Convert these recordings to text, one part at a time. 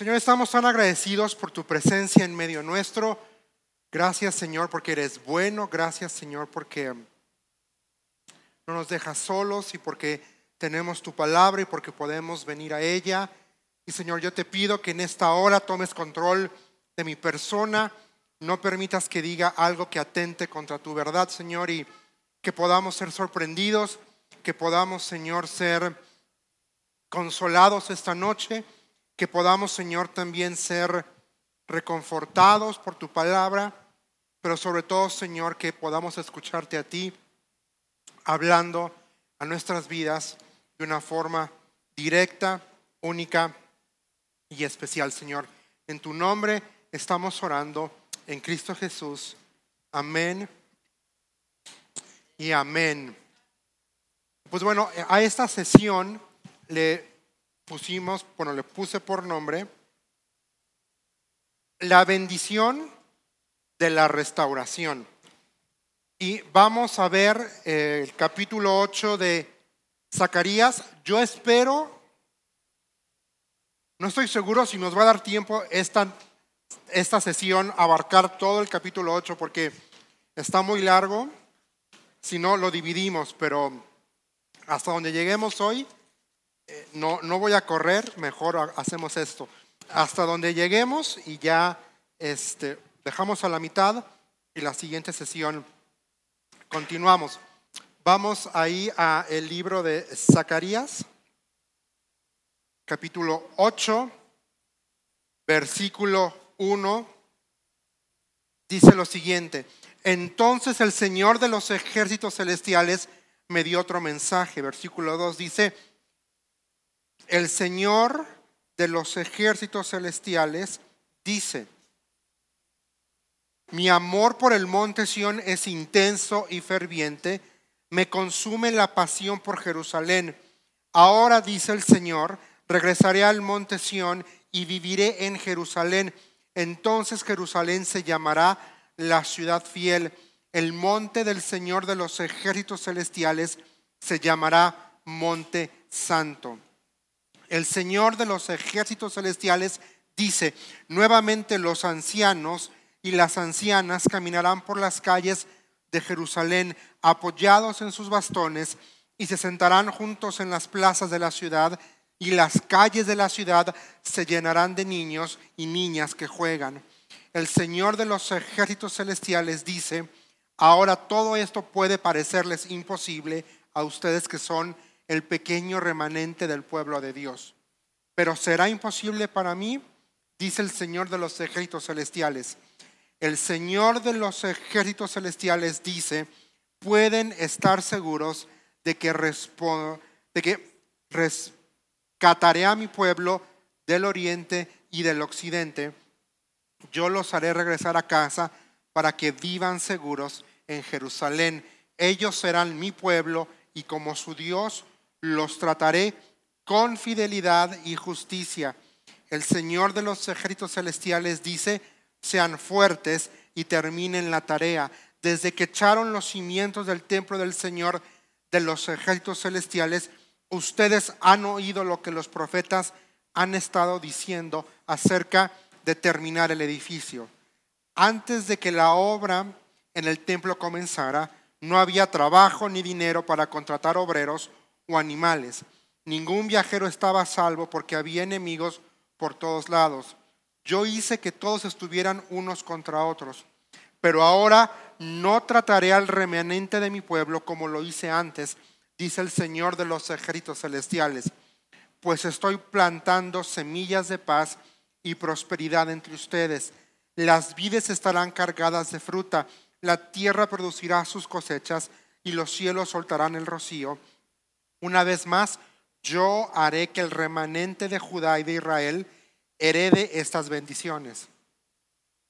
Señor, estamos tan agradecidos por tu presencia en medio nuestro. Gracias, Señor, porque eres bueno. Gracias, Señor, porque no nos dejas solos y porque tenemos tu palabra y porque podemos venir a ella. Y Señor, yo te pido que en esta hora tomes control de mi persona. No permitas que diga algo que atente contra tu verdad, Señor, y que podamos ser sorprendidos, que podamos, Señor, ser consolados esta noche que podamos, Señor, también ser reconfortados por tu palabra, pero sobre todo, Señor, que podamos escucharte a ti hablando a nuestras vidas de una forma directa, única y especial, Señor. En tu nombre estamos orando en Cristo Jesús. Amén y amén. Pues bueno, a esta sesión le pusimos, bueno, le puse por nombre, la bendición de la restauración. Y vamos a ver eh, el capítulo 8 de Zacarías. Yo espero, no estoy seguro si nos va a dar tiempo esta, esta sesión abarcar todo el capítulo 8 porque está muy largo. Si no, lo dividimos, pero hasta donde lleguemos hoy, no, no voy a correr, mejor hacemos esto. Hasta donde lleguemos y ya este, dejamos a la mitad y la siguiente sesión continuamos. Vamos ahí a el libro de Zacarías, capítulo 8, versículo 1, dice lo siguiente. Entonces el Señor de los ejércitos celestiales me dio otro mensaje. Versículo 2 dice, el Señor de los ejércitos celestiales dice, mi amor por el monte Sión es intenso y ferviente, me consume la pasión por Jerusalén. Ahora dice el Señor, regresaré al monte Sión y viviré en Jerusalén. Entonces Jerusalén se llamará la ciudad fiel. El monte del Señor de los ejércitos celestiales se llamará monte santo el Señor de los ejércitos celestiales dice, nuevamente los ancianos y las ancianas caminarán por las calles de Jerusalén apoyados en sus bastones y se sentarán juntos en las plazas de la ciudad y las calles de la ciudad se llenarán de niños y niñas que juegan. El Señor de los ejércitos celestiales dice, ahora todo esto puede parecerles imposible a ustedes que son el pequeño remanente del pueblo de Dios. Pero será imposible para mí, dice el Señor de los ejércitos celestiales. El Señor de los ejércitos celestiales dice, pueden estar seguros de que, de que rescataré a mi pueblo del oriente y del occidente. Yo los haré regresar a casa para que vivan seguros en Jerusalén. Ellos serán mi pueblo y como su Dios los trataré con fidelidad y justicia. El Señor de los ejércitos celestiales dice, sean fuertes y terminen la tarea. Desde que echaron los cimientos del templo del Señor de los ejércitos celestiales, ustedes han oído lo que los profetas han estado diciendo acerca de terminar el edificio. Antes de que la obra en el templo comenzara, no había trabajo ni dinero para contratar obreros o animales. Ningún viajero estaba salvo porque había enemigos por todos lados. Yo hice que todos estuvieran unos contra otros. Pero ahora no trataré al remanente de mi pueblo como lo hice antes, dice el Señor de los ejércitos celestiales, pues estoy plantando semillas de paz y prosperidad entre ustedes. Las vides estarán cargadas de fruta, la tierra producirá sus cosechas y los cielos soltarán el rocío una vez más, yo haré que el remanente de Judá y de Israel herede estas bendiciones.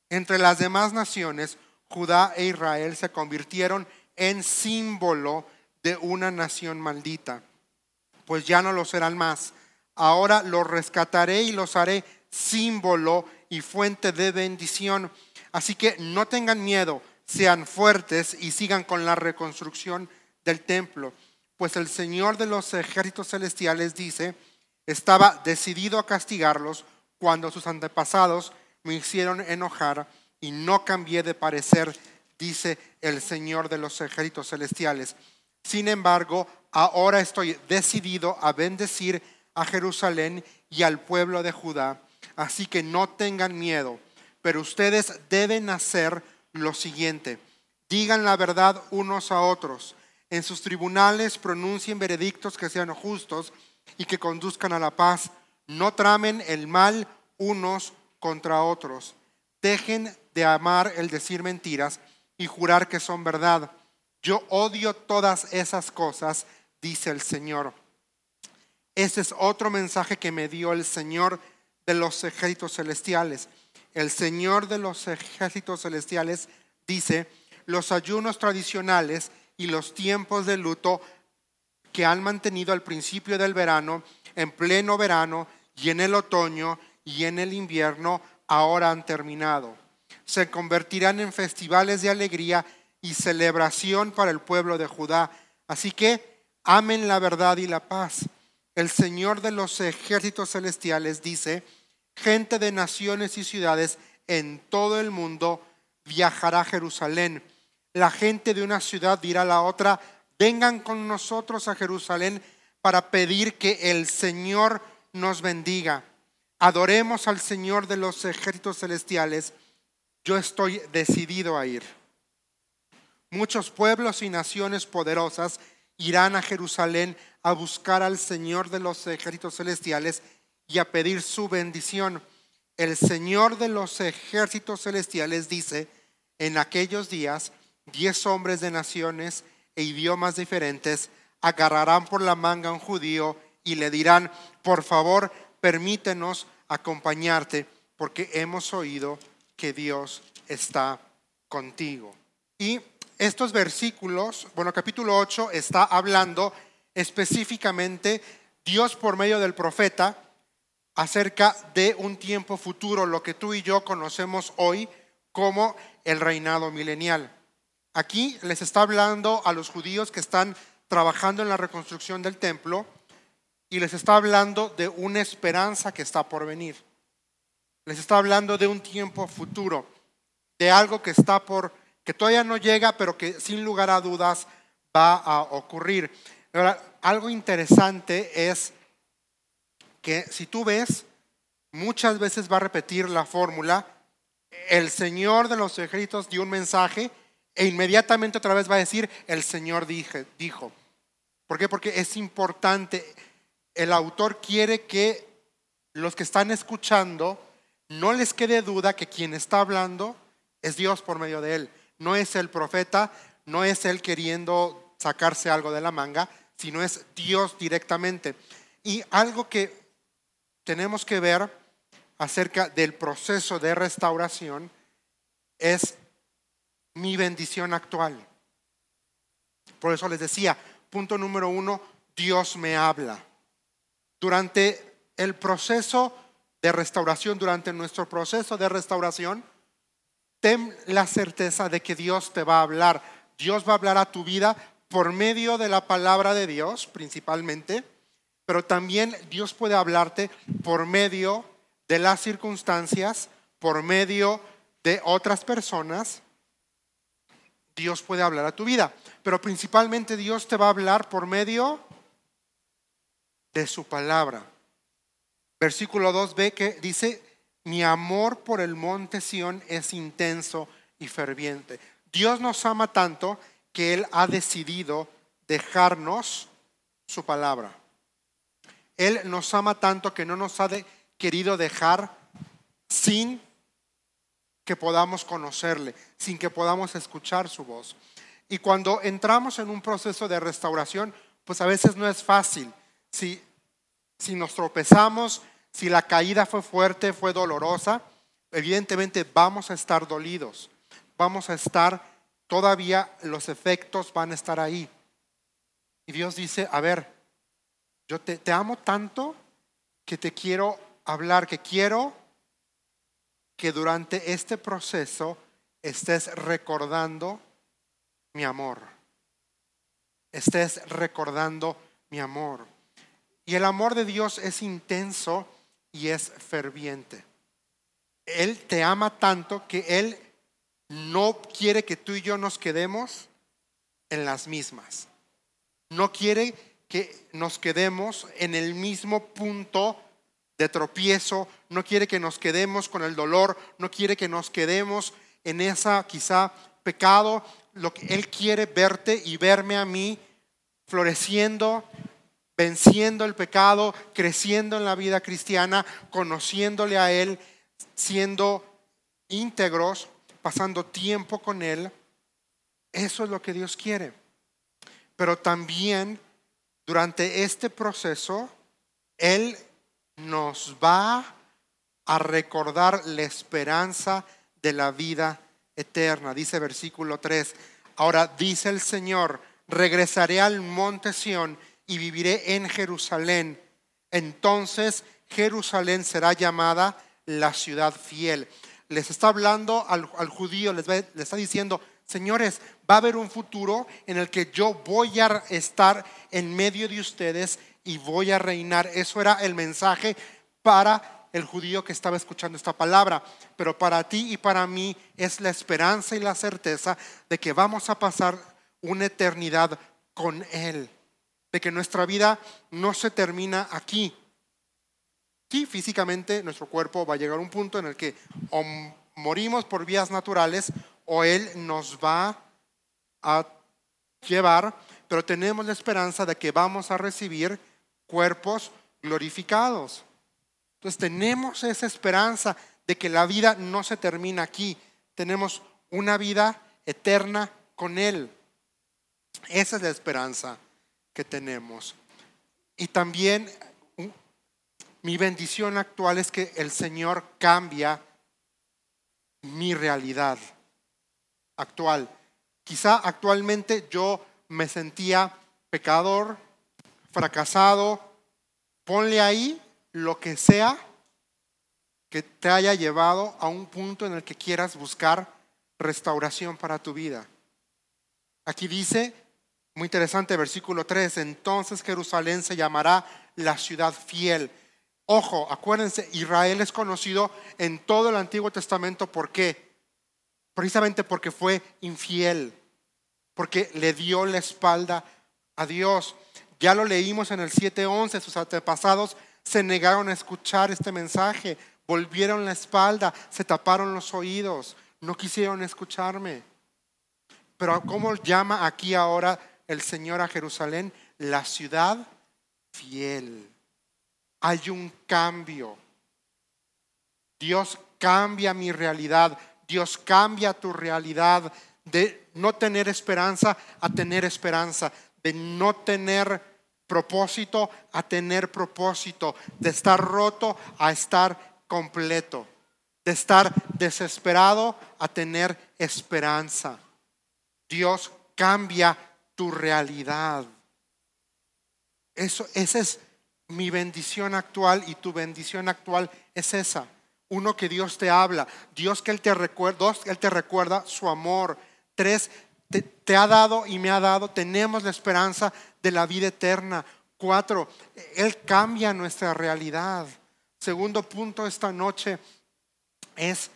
Entre las demás naciones, Judá e Israel se convirtieron en símbolo de una nación maldita, pues ya no lo serán más. Ahora los rescataré y los haré símbolo y fuente de bendición. Así que no tengan miedo, sean fuertes y sigan con la reconstrucción del templo pues el Señor de los ejércitos celestiales dice, estaba decidido a castigarlos cuando sus antepasados me hicieron enojar y no cambié de parecer, dice el Señor de los ejércitos celestiales. Sin embargo, ahora estoy decidido a bendecir a Jerusalén y al pueblo de Judá, así que no tengan miedo, pero ustedes deben hacer lo siguiente, digan la verdad unos a otros, en sus tribunales pronuncien veredictos que sean justos y que conduzcan a la paz, no tramen el mal unos contra otros, dejen de amar el decir mentiras y jurar que son verdad. Yo odio todas esas cosas, dice el Señor. Ese es otro mensaje que me dio el Señor de los ejércitos celestiales. El Señor de los ejércitos celestiales dice, los ayunos tradicionales y los tiempos de luto que han mantenido al principio del verano, en pleno verano y en el otoño y en el invierno, ahora han terminado. Se convertirán en festivales de alegría y celebración para el pueblo de Judá. Así que amen la verdad y la paz. El Señor de los ejércitos celestiales dice, gente de naciones y ciudades en todo el mundo viajará a Jerusalén. La gente de una ciudad dirá a la otra, vengan con nosotros a Jerusalén para pedir que el Señor nos bendiga. Adoremos al Señor de los ejércitos celestiales. Yo estoy decidido a ir. Muchos pueblos y naciones poderosas irán a Jerusalén a buscar al Señor de los ejércitos celestiales y a pedir su bendición. El Señor de los ejércitos celestiales dice, en aquellos días, diez hombres de naciones e idiomas diferentes agarrarán por la manga a un judío y le dirán, por favor, permítenos acompañarte porque hemos oído que Dios está contigo. Y estos versículos, bueno, capítulo 8 está hablando específicamente Dios por medio del profeta acerca de un tiempo futuro, lo que tú y yo conocemos hoy como el reinado milenial. Aquí les está hablando a los judíos que están trabajando en la reconstrucción del templo y les está hablando de una esperanza que está por venir. Les está hablando de un tiempo futuro, de algo que está por que todavía no llega, pero que sin lugar a dudas va a ocurrir. Ahora, algo interesante es que si tú ves, muchas veces va a repetir la fórmula, el Señor de los ejércitos dio un mensaje e inmediatamente otra vez va a decir, el Señor dijo. ¿Por qué? Porque es importante, el autor quiere que los que están escuchando no les quede duda que quien está hablando es Dios por medio de él no es el profeta, no es él queriendo sacarse algo de la manga, sino es Dios directamente. Y algo que tenemos que ver acerca del proceso de restauración es mi bendición actual. Por eso les decía, punto número uno, Dios me habla. Durante el proceso de restauración, durante nuestro proceso de restauración, ten la certeza de que Dios te va a hablar. Dios va a hablar a tu vida por medio de la palabra de Dios principalmente, pero también Dios puede hablarte por medio de las circunstancias, por medio de otras personas. Dios puede hablar a tu vida, pero principalmente Dios te va a hablar por medio de su palabra. Versículo 2 ve que dice, mi amor por el monte Sión es intenso y ferviente. Dios nos ama tanto que Él ha decidido dejarnos su palabra. Él nos ama tanto que no nos ha querido dejar sin que podamos conocerle, sin que podamos escuchar su voz. Y cuando entramos en un proceso de restauración, pues a veces no es fácil. Si, si nos tropezamos, si la caída fue fuerte, fue dolorosa, evidentemente vamos a estar dolidos, vamos a estar, todavía los efectos van a estar ahí. Y Dios dice, a ver, yo te, te amo tanto que te quiero hablar, que quiero que durante este proceso estés recordando mi amor. Estés recordando mi amor. Y el amor de Dios es intenso y es ferviente. Él te ama tanto que Él no quiere que tú y yo nos quedemos en las mismas. No quiere que nos quedemos en el mismo punto de tropiezo, no quiere que nos quedemos con el dolor, no quiere que nos quedemos en esa quizá pecado. Lo que Él quiere verte y verme a mí floreciendo, venciendo el pecado, creciendo en la vida cristiana, conociéndole a Él, siendo íntegros, pasando tiempo con Él. Eso es lo que Dios quiere. Pero también durante este proceso, Él nos va a recordar la esperanza de la vida eterna. Dice versículo 3. Ahora dice el Señor, regresaré al monte Sión y viviré en Jerusalén. Entonces Jerusalén será llamada la ciudad fiel. Les está hablando al, judío, les, les está diciendo, señores, va a haber un futuro en el que yo voy a estar en medio de ustedes y voy a reinar. Eso era el mensaje para el judío que estaba escuchando esta palabra. Pero para ti y para mí es la esperanza y la certeza de que vamos a pasar una eternidad con Él de que nuestra vida no se termina aquí. Sí, físicamente nuestro cuerpo va a llegar a un punto en el que o morimos por vías naturales o Él nos va a llevar, pero tenemos la esperanza de que vamos a recibir cuerpos glorificados. Entonces tenemos esa esperanza de que la vida no se termina aquí, tenemos una vida eterna con Él. Esa es la esperanza que tenemos. Y también mi bendición actual es que el Señor cambia mi realidad actual. Quizá actualmente yo me sentía pecador, fracasado. Ponle ahí lo que sea que te haya llevado a un punto en el que quieras buscar restauración para tu vida. Aquí dice, muy interesante, versículo 3. Entonces Jerusalén se llamará la ciudad fiel. Ojo, acuérdense, Israel es conocido en todo el Antiguo Testamento. ¿Por qué? Precisamente porque fue infiel, porque le dio la espalda a Dios. Ya lo leímos en el 7.11, sus antepasados se negaron a escuchar este mensaje, volvieron la espalda, se taparon los oídos, no quisieron escucharme. Pero ¿cómo llama aquí ahora el Señor a Jerusalén la ciudad fiel. Hay un cambio. Dios cambia mi realidad. Dios cambia tu realidad de no tener esperanza a tener esperanza, de no tener propósito a tener propósito, de estar roto a estar completo, de estar desesperado a tener esperanza. Dios cambia tu realidad. Eso, esa es mi bendición actual y tu bendición actual es esa. Uno, que Dios te habla. Dios que Él te recuerda. Dos, Él te recuerda su amor. Tres, te, te ha dado y me ha dado. Tenemos la esperanza de la vida eterna. Cuatro, Él cambia nuestra realidad. Segundo punto esta noche es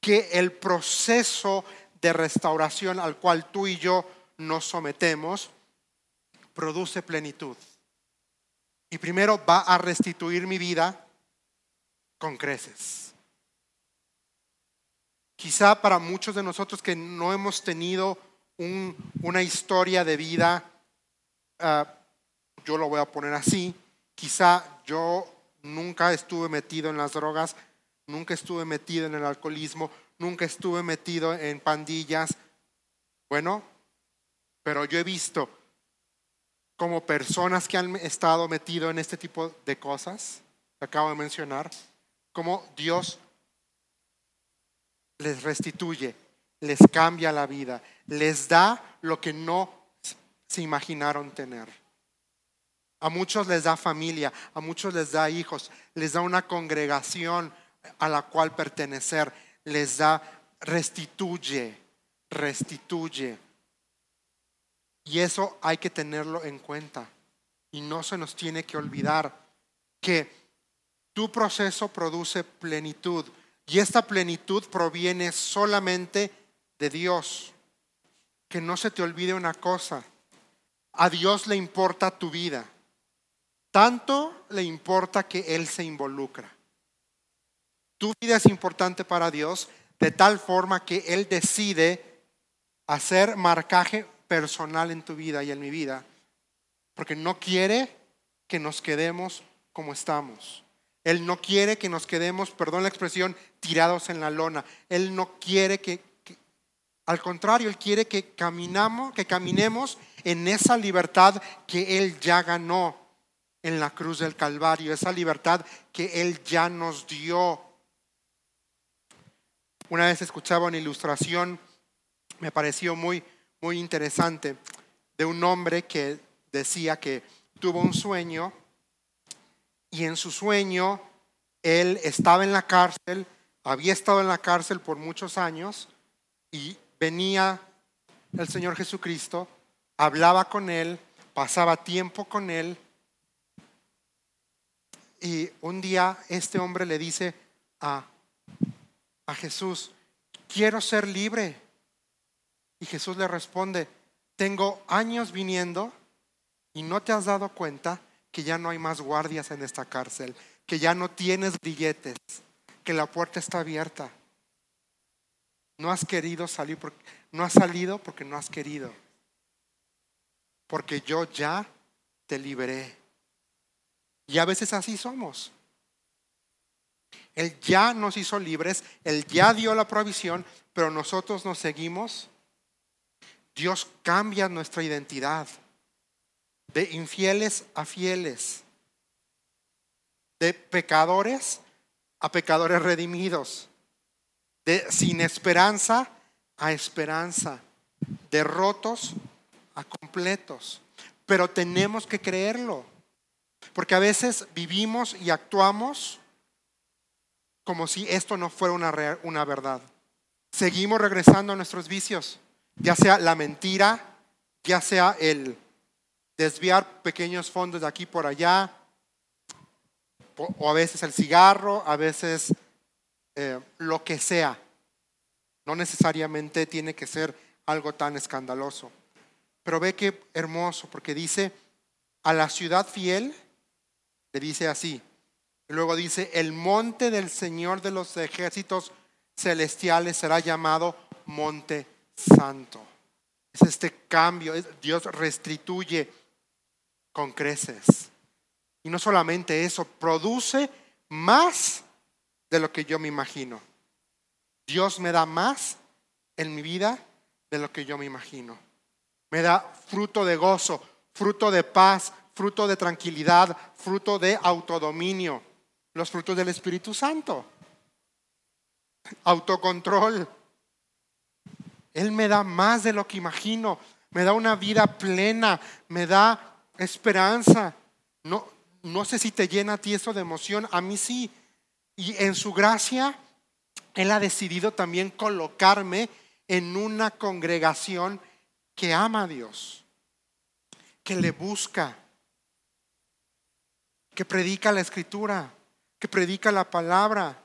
que el proceso de restauración al cual tú y yo nos sometemos, produce plenitud. Y primero va a restituir mi vida con creces. Quizá para muchos de nosotros que no hemos tenido una historia de vida, ah, yo lo voy a poner así, quizá yo nunca estuve metido en las drogas, nunca estuve metido en el alcoholismo, nunca estuve metido en pandillas. Bueno, pero yo he visto como personas que han estado metidos en este tipo de cosas, que acabo de mencionar, como Dios les restituye, les cambia la vida, les da lo que no se imaginaron tener. A muchos les da familia, a muchos les da hijos, les da una congregación a la cual pertenecer, les da, restituye, restituye. Y eso hay que tenerlo en cuenta. Y no se nos tiene que olvidar que tu proceso produce plenitud. Y esta plenitud proviene solamente de Dios. Que no se te olvide una cosa. A Dios le importa tu vida. Tanto le importa que Él se involucra. Tu vida es importante para Dios de tal forma que Él decide hacer marcaje personal en tu vida y en mi vida. Porque no quiere que nos quedemos como estamos. Él no quiere que nos quedemos, perdón la expresión, tirados en la lona. Él no quiere que, al contrario, Él quiere que caminamos, que caminemos en esa libertad que Él ya ganó en la cruz del Calvario, esa libertad que Él ya nos dio. Una vez escuchaba una ilustración, me pareció muy, muy interesante, de un hombre que decía que tuvo un sueño y en su sueño él estaba en la cárcel, había estado en la cárcel por muchos años y venía el Señor Jesucristo, hablaba con él, pasaba tiempo con él y un día este hombre le dice a, a Jesús, quiero ser libre. Y Jesús le responde, tengo años viniendo y no te has dado cuenta que ya no hay más guardias en esta cárcel, que ya no tienes billetes, que la puerta está abierta. No has querido salir, porque, no has salido porque no has querido. Porque yo ya te liberé. Y a veces así somos. Él ya nos hizo libres, Él ya dio la provisión, pero nosotros nos seguimos. Dios cambia nuestra identidad de infieles a fieles, de pecadores a pecadores redimidos, de sin esperanza a esperanza, de rotos completos. Pero tenemos que creerlo, porque a veces vivimos y actuamos como si esto no fuera una, una verdad. Seguimos regresando a nuestros vicios, ya sea la mentira, ya sea el desviar pequeños fondos de aquí por allá, o a veces el cigarro, a veces eh, lo que sea. No necesariamente tiene que ser algo tan escandaloso. Pero ve qué hermoso, porque dice, a la ciudad fiel, le dice así. Y luego dice, el monte del Señor de los ejércitos celestiales será llamado monte santo. Es este cambio, Dios restituye con creces. Y no solamente eso, produce más de lo que yo me imagino. Dios me da más en mi vida de lo que yo me imagino. Me da fruto de gozo, fruto de paz, fruto de tranquilidad, fruto de autodominio, los frutos del Espíritu Santo. Autocontrol. Él me da más de lo que imagino, me da una vida plena, me da esperanza. No, no sé si te llena a ti eso de emoción, a mí sí. Y en su gracia, Él ha decidido también colocarme en una congregación que ama a Dios, que le busca, que predica la escritura, que predica la palabra.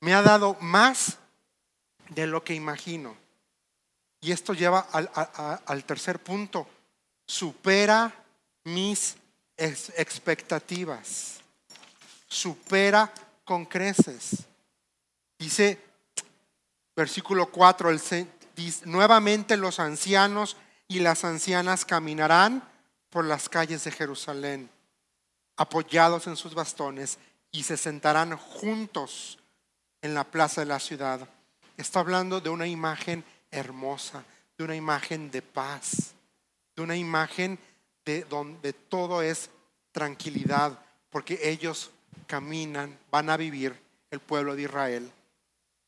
Me ha dado más de lo que imagino. Y esto lleva al, tercer punto supera mis expectativas, supera con creces. Dice versículo 4, nuevamente los ancianos y las ancianas caminarán por las calles de Jerusalén, apoyados en sus bastones, y se sentarán juntos en la plaza de la ciudad. Está hablando de una imagen hermosa, de una imagen de paz de una imagen de donde todo es tranquilidad, porque ellos caminan, van a vivir el pueblo de Israel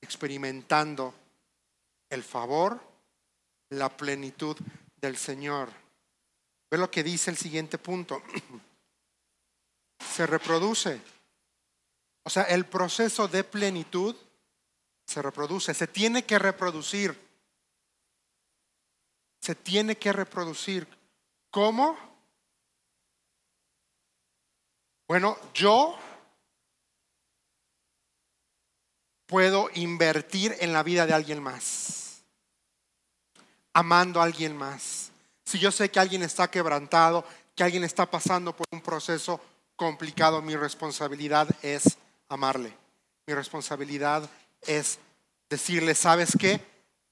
experimentando el favor, la plenitud del Señor. Ve lo que dice el siguiente punto. Se reproduce. O sea, el proceso de plenitud se reproduce, se tiene que reproducir se tiene que reproducir. ¿Cómo? Bueno, yo puedo invertir en la vida de alguien más? Amando a alguien más. Si yo sé que alguien está quebrantado, que alguien está pasando por un proceso complicado, mi responsabilidad es amarle. Mi responsabilidad es decirle, ¿sabes qué?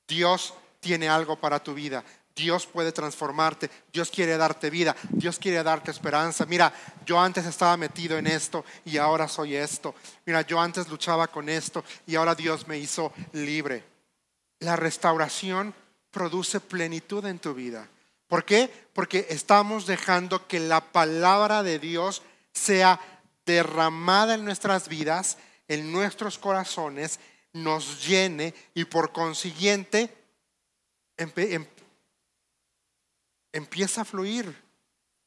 Dios tiene algo para tu vida. Dios puede transformarte, Dios quiere darte vida, Dios quiere darte esperanza. Mira, yo antes estaba metido en esto y ahora soy esto. Mira, yo antes luchaba con esto y ahora Dios me hizo libre. La restauración produce plenitud en tu vida. ¿Por qué? Porque estamos dejando que la palabra de Dios sea derramada en nuestras vidas, en nuestros corazones, nos llene y por consiguiente empieza a fluir.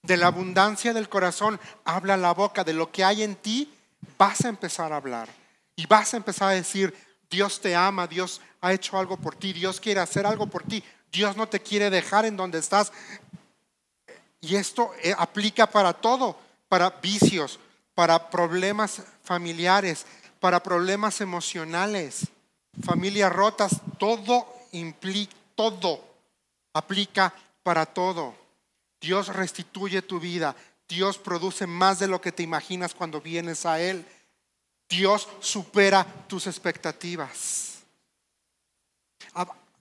De la abundancia del corazón habla la boca, de lo que hay en ti vas a empezar a hablar y vas a empezar a decir, Dios te ama, Dios ha hecho algo por ti, Dios quiere hacer algo por ti, Dios no te quiere dejar en donde estás. Y esto eh, aplica para todo, para vicios, para problemas familiares, para problemas emocionales, familias rotas, todo implica, todo aplica para todo. Dios restituye tu vida. Dios produce más de lo que te imaginas cuando vienes a Él. Dios supera tus expectativas.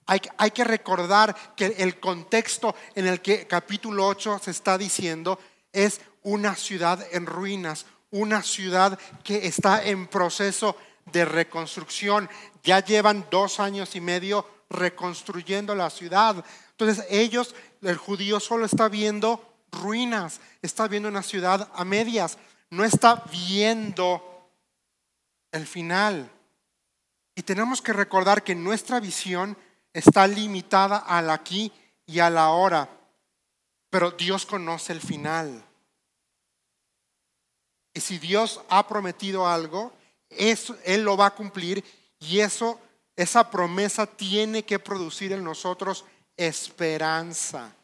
Hay, que recordar que el contexto en el que capítulo 8 se está diciendo es una ciudad en ruinas, una ciudad que está en proceso de reconstrucción. Ya llevan dos años y medio reconstruyendo la ciudad. Entonces ellos, el judío solo está viendo ruinas, está viendo una ciudad a medias, no está viendo el final. Y tenemos que recordar que nuestra visión está limitada al aquí y a la ahora, pero Dios conoce el final. Y si Dios ha prometido algo, Él lo va a cumplir y eso, esa promesa tiene que producir en nosotros esperanza.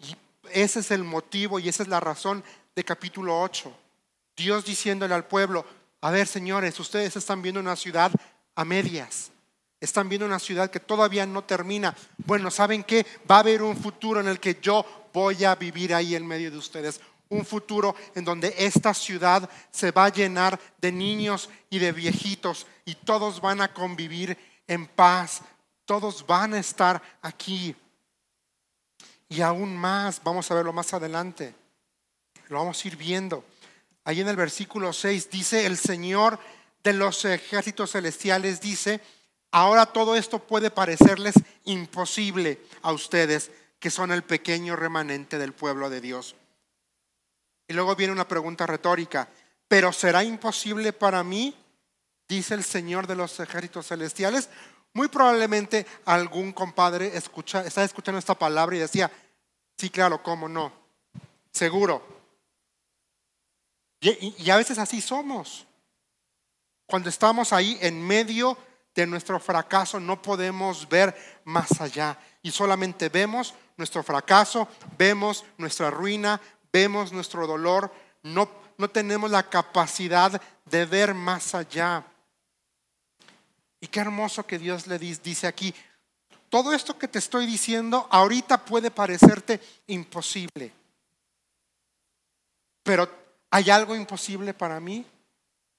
Y ese es el motivo y esa es la razón de capítulo 8. Dios diciéndole al pueblo, a ver señores, ustedes están viendo una ciudad a medias. Están viendo una ciudad que todavía no termina. Bueno, ¿saben qué? Va a haber un futuro en el que yo voy a vivir ahí en medio de ustedes. Un futuro en donde esta ciudad se va a llenar de niños y de viejitos y todos van a convivir en paz, todos van a estar aquí. Y aún más, vamos a verlo más adelante. Lo vamos a ir viendo. Ahí en el versículo 6 dice, el Señor de los ejércitos celestiales dice, ahora todo esto puede parecerles imposible a ustedes, que son el pequeño remanente del pueblo de Dios. Y luego viene una pregunta retórica, pero ¿será imposible para mí? Dice el Señor de los ejércitos celestiales. Muy probablemente algún compadre escucha, está escuchando esta palabra y decía, sí, claro, ¿cómo no? Seguro. Y, a veces así somos. Cuando estamos ahí en medio de nuestro fracaso no podemos ver más allá y solamente vemos nuestro fracaso, vemos nuestra ruina, vemos nuestro dolor, no, no tenemos la capacidad de ver más allá. Y qué hermoso que Dios le dice aquí, todo esto que te estoy diciendo ahorita puede parecerte imposible, pero ¿hay algo imposible para mí?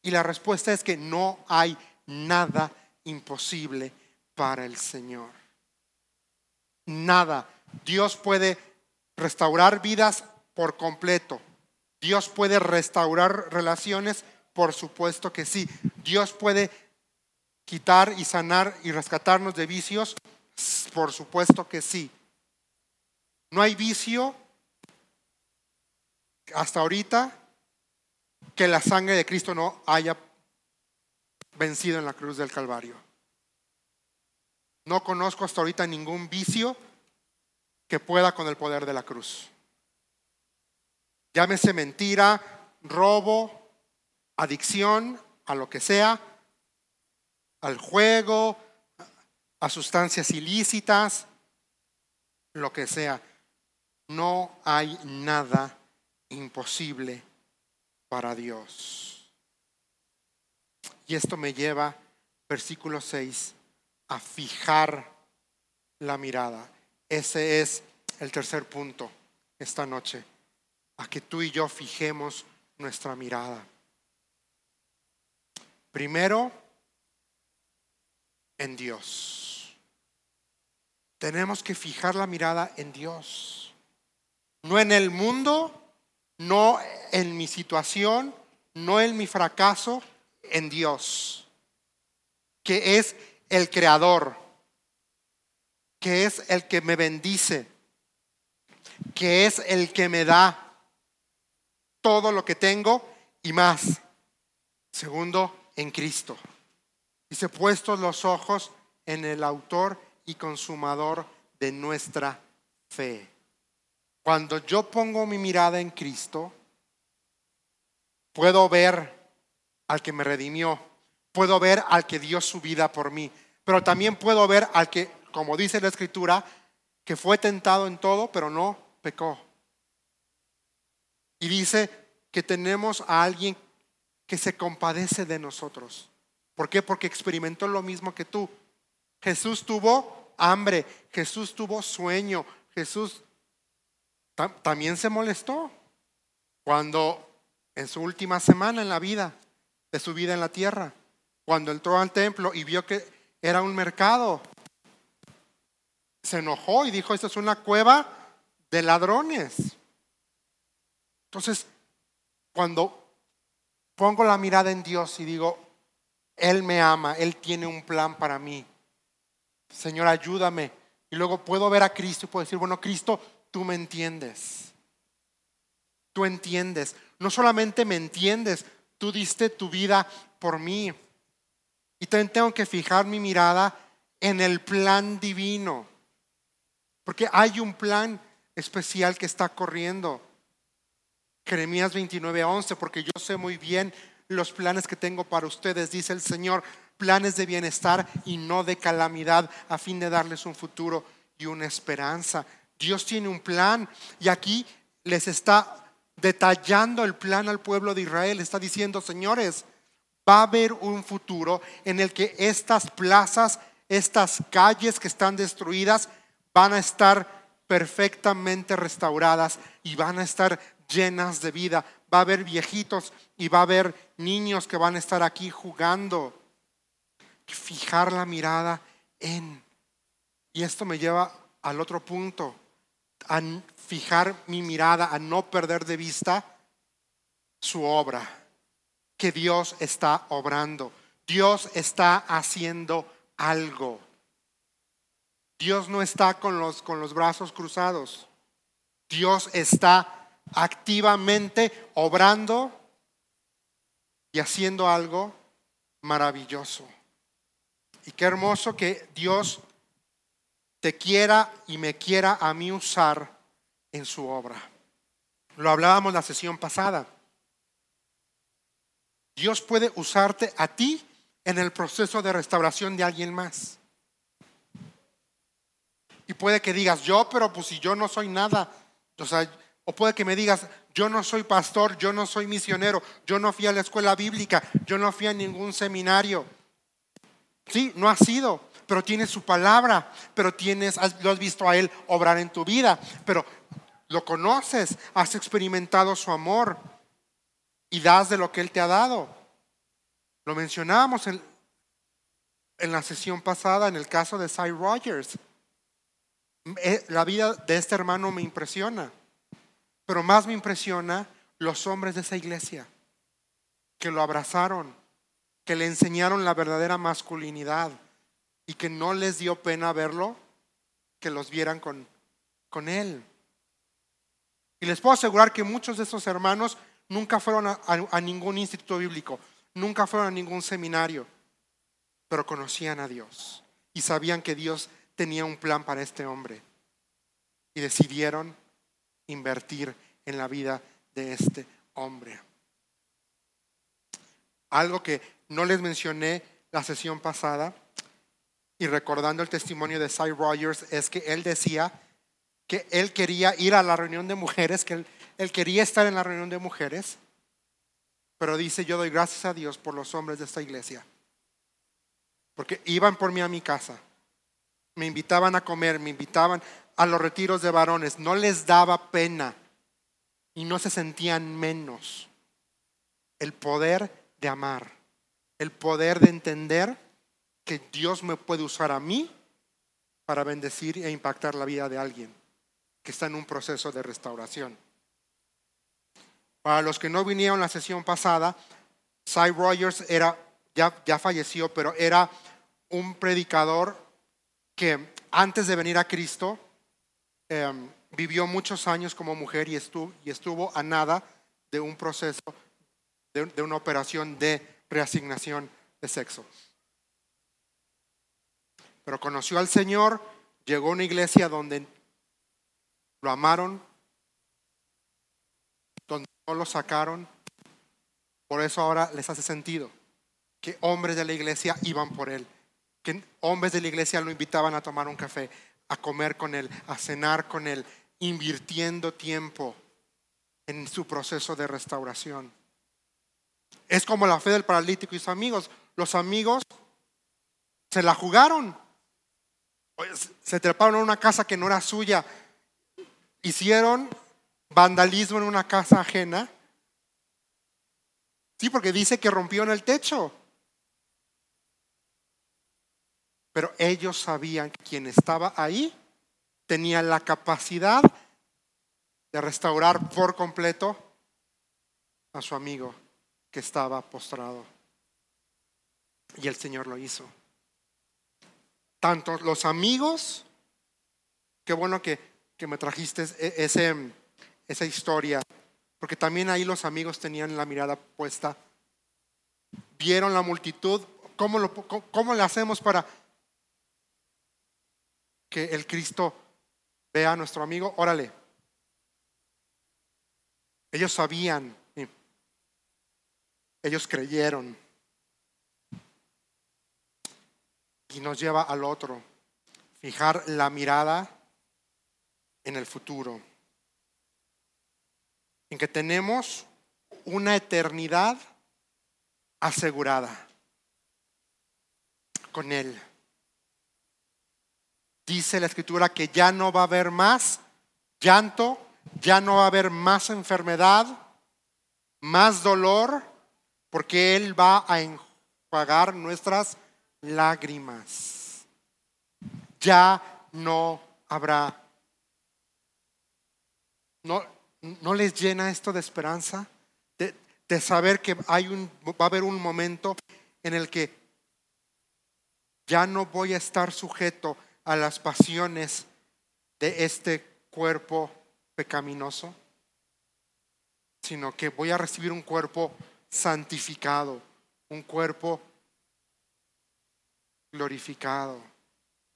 Y la respuesta es que no hay nada imposible para el Señor. Nada. Dios puede restaurar vidas por completo. Dios puede restaurar relaciones, por supuesto que sí. Dios puede quitar y sanar y rescatarnos de vicios? Por supuesto que sí. No hay vicio hasta ahorita que la sangre de Cristo no haya vencido en la cruz del Calvario. No conozco hasta ahorita ningún vicio que pueda con el poder de la cruz. Llámese mentira, robo, adicción, a lo que sea, al juego, a sustancias ilícitas, lo que sea. No hay nada imposible para Dios. Y esto me lleva versículo 6, a fijar la mirada. Ese es el tercer punto esta noche, a que tú y yo fijemos nuestra mirada. Primero, en Dios. Tenemos que fijar la mirada en Dios. No en el mundo, no en mi situación, no en mi fracaso, en Dios, que es el creador, que es el que me bendice, que es el que me da todo lo que tengo y más. Segundo, en Cristo. Dice, puestos los ojos en el autor y consumador de nuestra fe. Cuando yo pongo mi mirada en Cristo, puedo ver al que me redimió, puedo ver al que dio su vida por mí, pero también puedo ver al que, como dice la escritura, que fue tentado en todo, pero no pecó. Y dice que tenemos a alguien que se compadece de nosotros. ¿Por qué? Porque experimentó lo mismo que tú. Jesús tuvo hambre, Jesús tuvo sueño, Jesús también se molestó cuando en su última semana en la vida, de su vida en la tierra, cuando entró al templo y vio que era un mercado, se enojó y dijo, esta es una cueva de ladrones. Entonces, cuando pongo la mirada en Dios y digo, Él me ama, Él tiene un plan para mí. Señor, ayúdame. Y luego puedo ver a Cristo y puedo decir, bueno, Cristo, tú me entiendes. Tú entiendes. No solamente me entiendes, tú diste tu vida por mí. Y también tengo que fijar mi mirada en el plan divino. Porque hay un plan especial que está corriendo. Jeremías 29, 11, porque yo sé muy bien los planes que tengo para ustedes, dice el Señor, planes de bienestar y no de calamidad, a fin de darles un futuro y una esperanza. Dios tiene un plan y aquí les está detallando el plan al pueblo de Israel, está diciendo, señores, va a haber un futuro en el que estas plazas, estas calles que están destruidas, van a estar perfectamente restauradas y van a estar llenas de vida. Va a haber viejitos y va a haber niños que van a estar aquí jugando. Fijar la mirada en. Y esto me lleva al otro punto, a fijar mi mirada, a no perder de vista su obra, que Dios está obrando. Dios está haciendo algo. Dios no está con los, con los brazos cruzados. Dios está activamente obrando y haciendo algo maravilloso. Y qué hermoso que Dios te quiera y me quiera a mí usar en su obra. Lo hablábamos la sesión pasada. Dios puede usarte a ti en el proceso de restauración de alguien más. Y puede que digas, yo, pero pues si yo no soy nada, o o puede que me digas, yo no soy pastor, yo no soy misionero, yo no fui a la escuela bíblica, yo no fui a ningún seminario. Sí, no has sido, pero tienes su palabra, pero tienes, lo has visto a Él obrar en tu vida, pero lo conoces, has experimentado su amor y das de lo que Él te ha dado. Lo mencionábamos en, en la sesión pasada en el caso de Cy Rogers. La vida de este hermano me impresiona. Pero más me impresiona los hombres de esa iglesia que lo abrazaron, que le enseñaron la verdadera masculinidad y que no les dio pena verlo, que los vieran con, con él. Y les puedo asegurar que muchos de esos hermanos nunca fueron a, a ningún instituto bíblico, nunca fueron a ningún seminario, pero conocían a Dios y sabían que Dios tenía un plan para este hombre. Y decidieron invertir en la vida de este hombre. Algo que no les mencioné la sesión pasada y recordando el testimonio de Cy Rogers es que él decía que él quería ir a la reunión de mujeres, que él, él quería estar en la reunión de mujeres, pero dice yo doy gracias a Dios por los hombres de esta iglesia, porque iban por mí a mi casa, me invitaban a comer, me invitaban a los retiros de varones, no les daba pena y no se sentían menos. El poder de amar, el poder de entender que Dios me puede usar a mí para bendecir e impactar la vida de alguien que está en un proceso de restauración. Para los que no vinieron la sesión pasada, Cy Rogers era, ya, ya falleció, pero era un predicador que antes de venir a Cristo em, vivió muchos años como mujer y estuvo, y estuvo a nada de un proceso, de, de una operación de reasignación de sexo. Pero conoció al Señor, llegó a una iglesia donde lo amaron, donde no lo sacaron. Por eso ahora les hace sentido que hombres de la iglesia iban por él, que hombres de la iglesia lo invitaban a tomar un café, a comer con él, a cenar con él, invirtiendo tiempo en su proceso de restauración. Es como la fe del paralítico y sus amigos. Los amigos se la jugaron. Se treparon a una casa que no era suya, hicieron vandalismo en una casa ajena. Sí, porque dice que rompieron el techo. Pero ellos sabían que quien estaba ahí tenía la capacidad de restaurar por completo a su amigo que estaba postrado. Y el Señor lo hizo. Tanto los amigos, qué bueno que que me trajiste e, ese, esa historia, porque también ahí los amigos tenían la mirada puesta, vieron la multitud, ¿cómo, lo, cómo le hacemos para que el Cristo vea a nuestro amigo? Órale. Ellos sabían, ellos creyeron. Y nos lleva al otro, fijar la mirada en el futuro, en que tenemos una eternidad asegurada con Él. Dice la escritura que ya no va a haber más llanto, ya no va a haber más enfermedad, más dolor, porque Él va a enjuagar nuestras lágrimas. Ya no habrá ¿No, no les llena esto de esperanza? De, saber que hay un, va a haber un momento en el que ya no voy a estar sujeto a las pasiones de este cuerpo pecaminoso, sino que voy a recibir un cuerpo santificado, un cuerpo glorificado,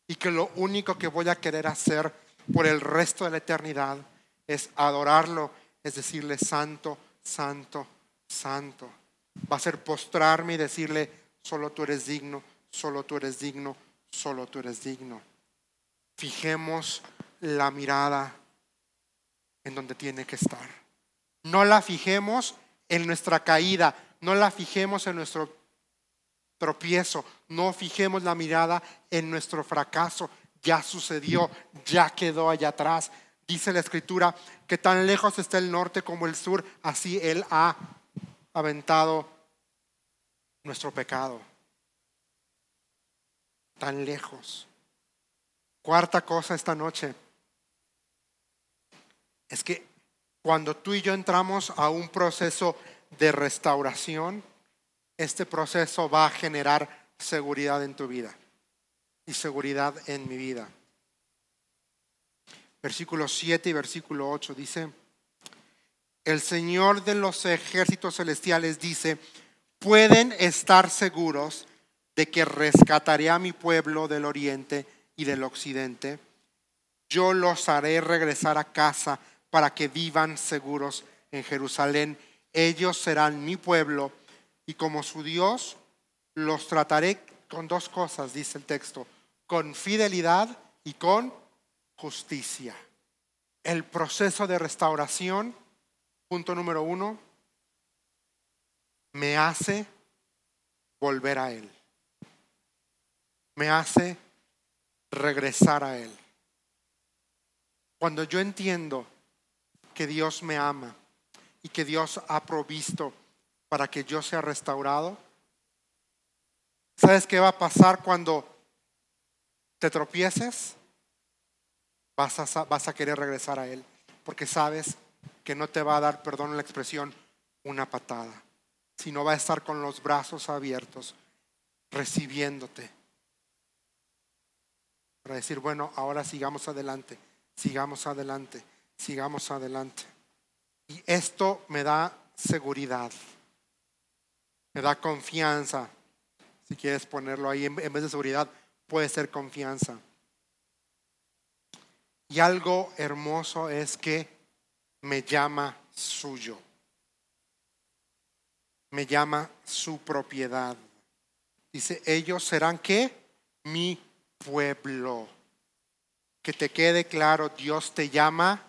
y que lo único que voy a querer hacer por el resto de la eternidad es adorarlo, es decirle santo, santo, santo. Va a ser postrarme y decirle, solo tú eres digno, solo tú eres digno, solo tú eres digno. Fijemos la mirada en donde tiene que estar. No la fijemos en nuestra caída, no la fijemos en nuestro tropiezo, no fijemos la mirada en nuestro fracaso. Ya sucedió, ya quedó allá atrás. Dice la escritura que tan lejos está el norte como el sur, así Él ha aventado nuestro pecado. Tan lejos. Cuarta cosa esta noche es que cuando tú y yo entramos a un proceso de restauración, este proceso va a generar seguridad en tu vida y seguridad en mi vida versículo 7 y versículo 8 dice, el Señor de los ejércitos celestiales dice, pueden estar seguros de que rescataré a mi pueblo del oriente y del occidente. Yo los haré regresar a casa para que vivan seguros en Jerusalén. Ellos serán mi pueblo y como su Dios los trataré con dos cosas, dice el texto, con fidelidad y con justicia. El proceso de restauración, punto número uno, me hace volver a Él. me hace regresar a Él. Cuando yo entiendo que Dios me ama y que Dios ha provisto para que yo sea restaurado, ¿sabes qué va a pasar cuando te tropieces? Vas a, vas a querer regresar a Él, porque sabes que no te va a dar, perdón la expresión, una patada, sino va a estar con los brazos abiertos, recibiéndote. Para decir, bueno, ahora sigamos adelante, sigamos adelante, sigamos adelante. Y esto me da seguridad, me da confianza. Si quieres ponerlo ahí, en vez de seguridad, puede ser confianza. Y algo hermoso es que me llama suyo. Me llama su propiedad. Dice, ellos serán qué? Mi pueblo. Que te quede claro, Dios te llama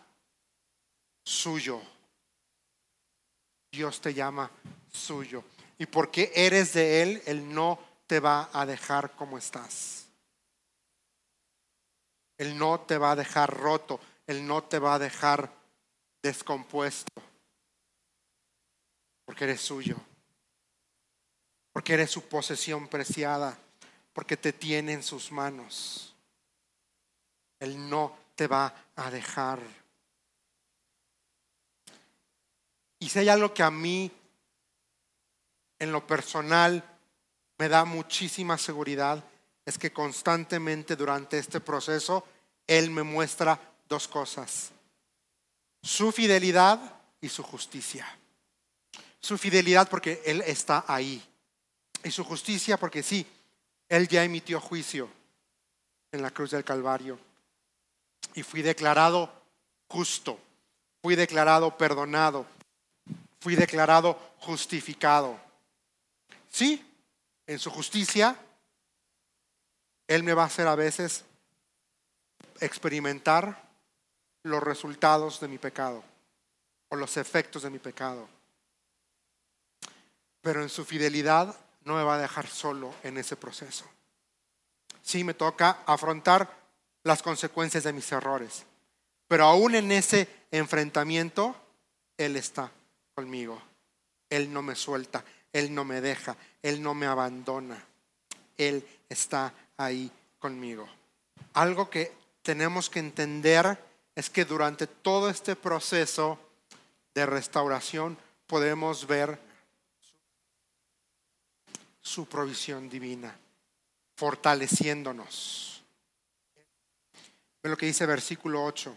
suyo. Dios te llama suyo. Y porque eres de Él, Él no te va a dejar como estás. Él no te va a dejar roto. Él no te va a dejar descompuesto. Porque eres suyo. Porque eres su posesión preciada. Porque te tiene en sus manos. Él no te va a dejar. Y si hay algo que a mí, en lo personal, me da muchísima seguridad, es que constantemente durante este proceso Él me muestra dos cosas. Su fidelidad y su justicia. Su fidelidad porque Él está ahí. Y su justicia porque sí, Él ya emitió juicio en la cruz del Calvario. Y fui declarado justo. Fui declarado perdonado. Fui declarado justificado. Sí, en su justicia él me va a hacer a veces experimentar los resultados de mi pecado o los efectos de mi pecado. Pero en su fidelidad no me va a dejar solo en ese proceso. Sí me toca afrontar las consecuencias de mis errores, pero aún en ese enfrentamiento, Él está conmigo. Él no me suelta, Él no me deja, Él no me abandona. Él está ahí conmigo. Algo que tenemos que entender es que durante todo este proceso de restauración podemos ver su provisión divina, fortaleciéndonos. Ve lo que dice versículo 8.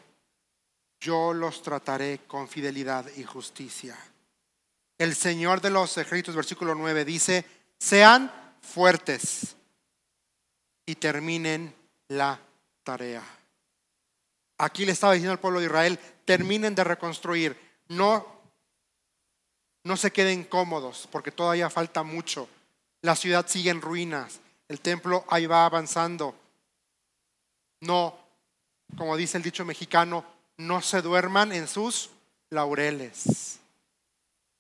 Yo los trataré con fidelidad y justicia. El Señor de los ejércitos, versículo 9, dice, sean fuertes y terminen la tarea. Aquí le estaba diciendo al pueblo de Israel, terminen de reconstruir, no, no se queden cómodos, porque todavía falta mucho. La ciudad sigue en ruinas, el templo ahí va avanzando. No, como dice el dicho mexicano, no se duerman en sus laureles.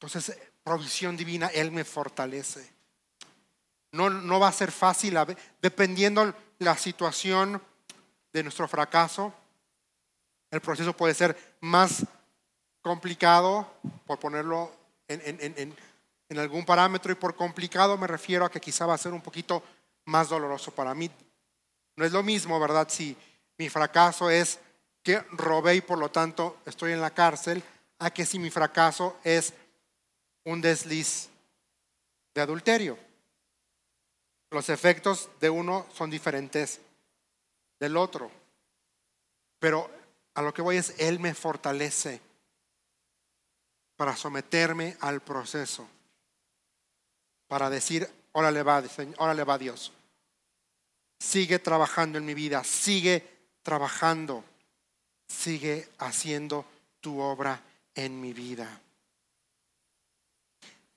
Entonces, provisión divina, Él me fortalece. No, va a ser fácil, dependiendo la situación de nuestro fracaso. El proceso puede ser más complicado, por ponerlo en, en, algún parámetro, y por complicado me refiero a que quizá va a ser un poquito más doloroso para mí. No es lo mismo, ¿verdad? Si mi fracaso es que robé y por lo tanto estoy en la cárcel, a que si mi fracaso es un desliz de adulterio. Los efectos de uno son diferentes del otro. Pero a lo que voy es, Él me fortalece para someterme al proceso. Para decir, órale va, órale va Dios. Sigue trabajando en mi vida, sigue trabajando, sigue haciendo tu obra en mi vida.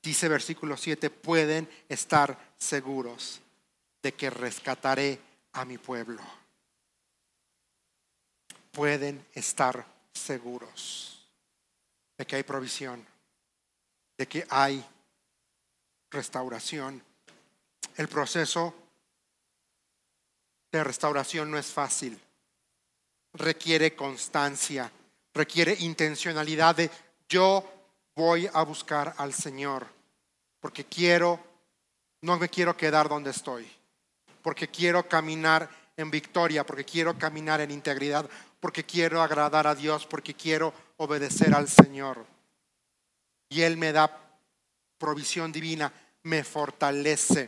Dice versículo 7, pueden estar seguros de que rescataré a mi pueblo. Pueden estar seguros de que hay provisión, de que hay restauración. El proceso de restauración no es fácil. Requiere constancia, requiere intencionalidad de yo voy a buscar al Señor, porque quiero, no me quiero quedar donde estoy, porque quiero caminar en victoria, porque quiero caminar en integridad, porque quiero agradar a Dios, porque quiero obedecer al Señor. Y Él me da provisión divina, me fortalece.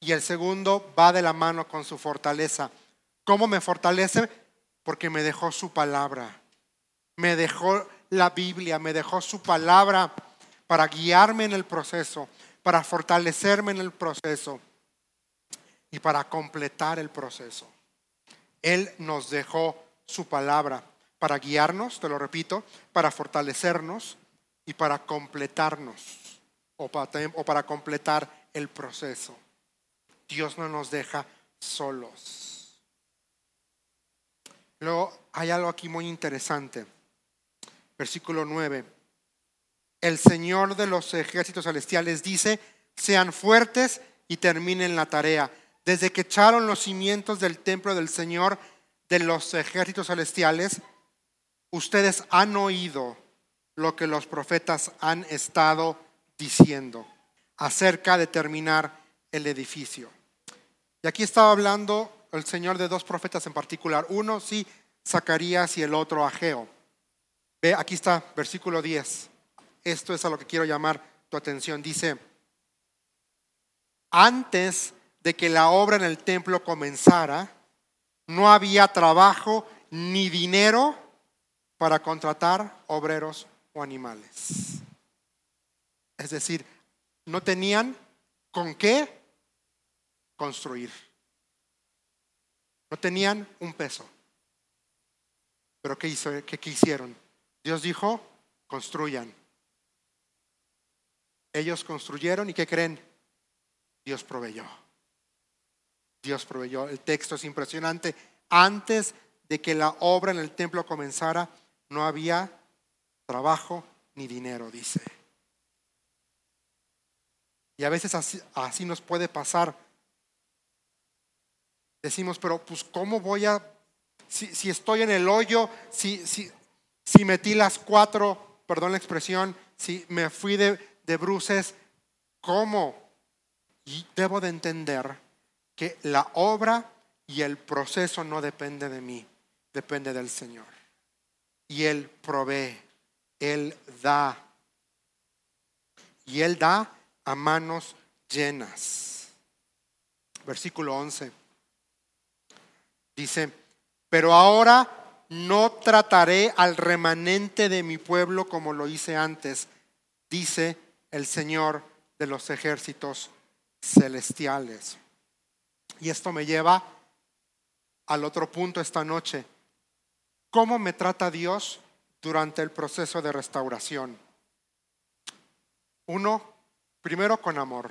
Y el segundo va de la mano con su fortaleza. ¿Cómo me fortalece? Porque me dejó su palabra. Me dejó la Biblia, me dejó su palabra para guiarme en el proceso, para fortalecerme en el proceso y para completar el proceso. Él nos dejó su palabra para guiarnos, te lo repito, para fortalecernos y para completarnos o para, completar el proceso. Dios no nos deja solos. Luego hay algo aquí muy interesante. Versículo 9. El Señor de los ejércitos celestiales dice, sean fuertes y terminen la tarea. Desde que echaron los cimientos del templo del Señor de los ejércitos celestiales, ustedes han oído lo que los profetas han estado diciendo acerca de terminar el edificio. Y aquí estaba hablando el Señor de dos profetas en particular. Uno, sí, Zacarías y el otro, Ageo. Ve, aquí está, versículo 10. Esto es a lo que quiero llamar tu atención. Dice, antes de que la obra en el templo comenzara, no había trabajo ni dinero para contratar obreros o animales. Es decir, no tenían con qué construir. No tenían un peso. Pero ¿qué, hizo, qué, qué hicieron? Dios dijo, construyan. Ellos construyeron y ¿qué creen? Dios proveyó. Dios proveyó. El texto es impresionante. Antes de que la obra en el templo comenzara, no había trabajo ni dinero, dice. Y a veces así, así nos puede pasar. Decimos, pero pues ¿cómo voy a, si, si estoy en el hoyo, si, si, si metí las cuatro, perdón la expresión, si me fui de, bruces, ¿cómo? Y debo de entender que la obra y el proceso no depende de mí, depende del Señor. Y Él provee, Él da. Y Él da a manos llenas. Versículo 11. Dice, pero ahora no trataré al remanente de mi pueblo como lo hice antes, dice el Señor de los ejércitos celestiales. Y esto me lleva al otro punto esta noche. ¿Cómo me trata Dios durante el proceso de restauración? Uno, primero con amor.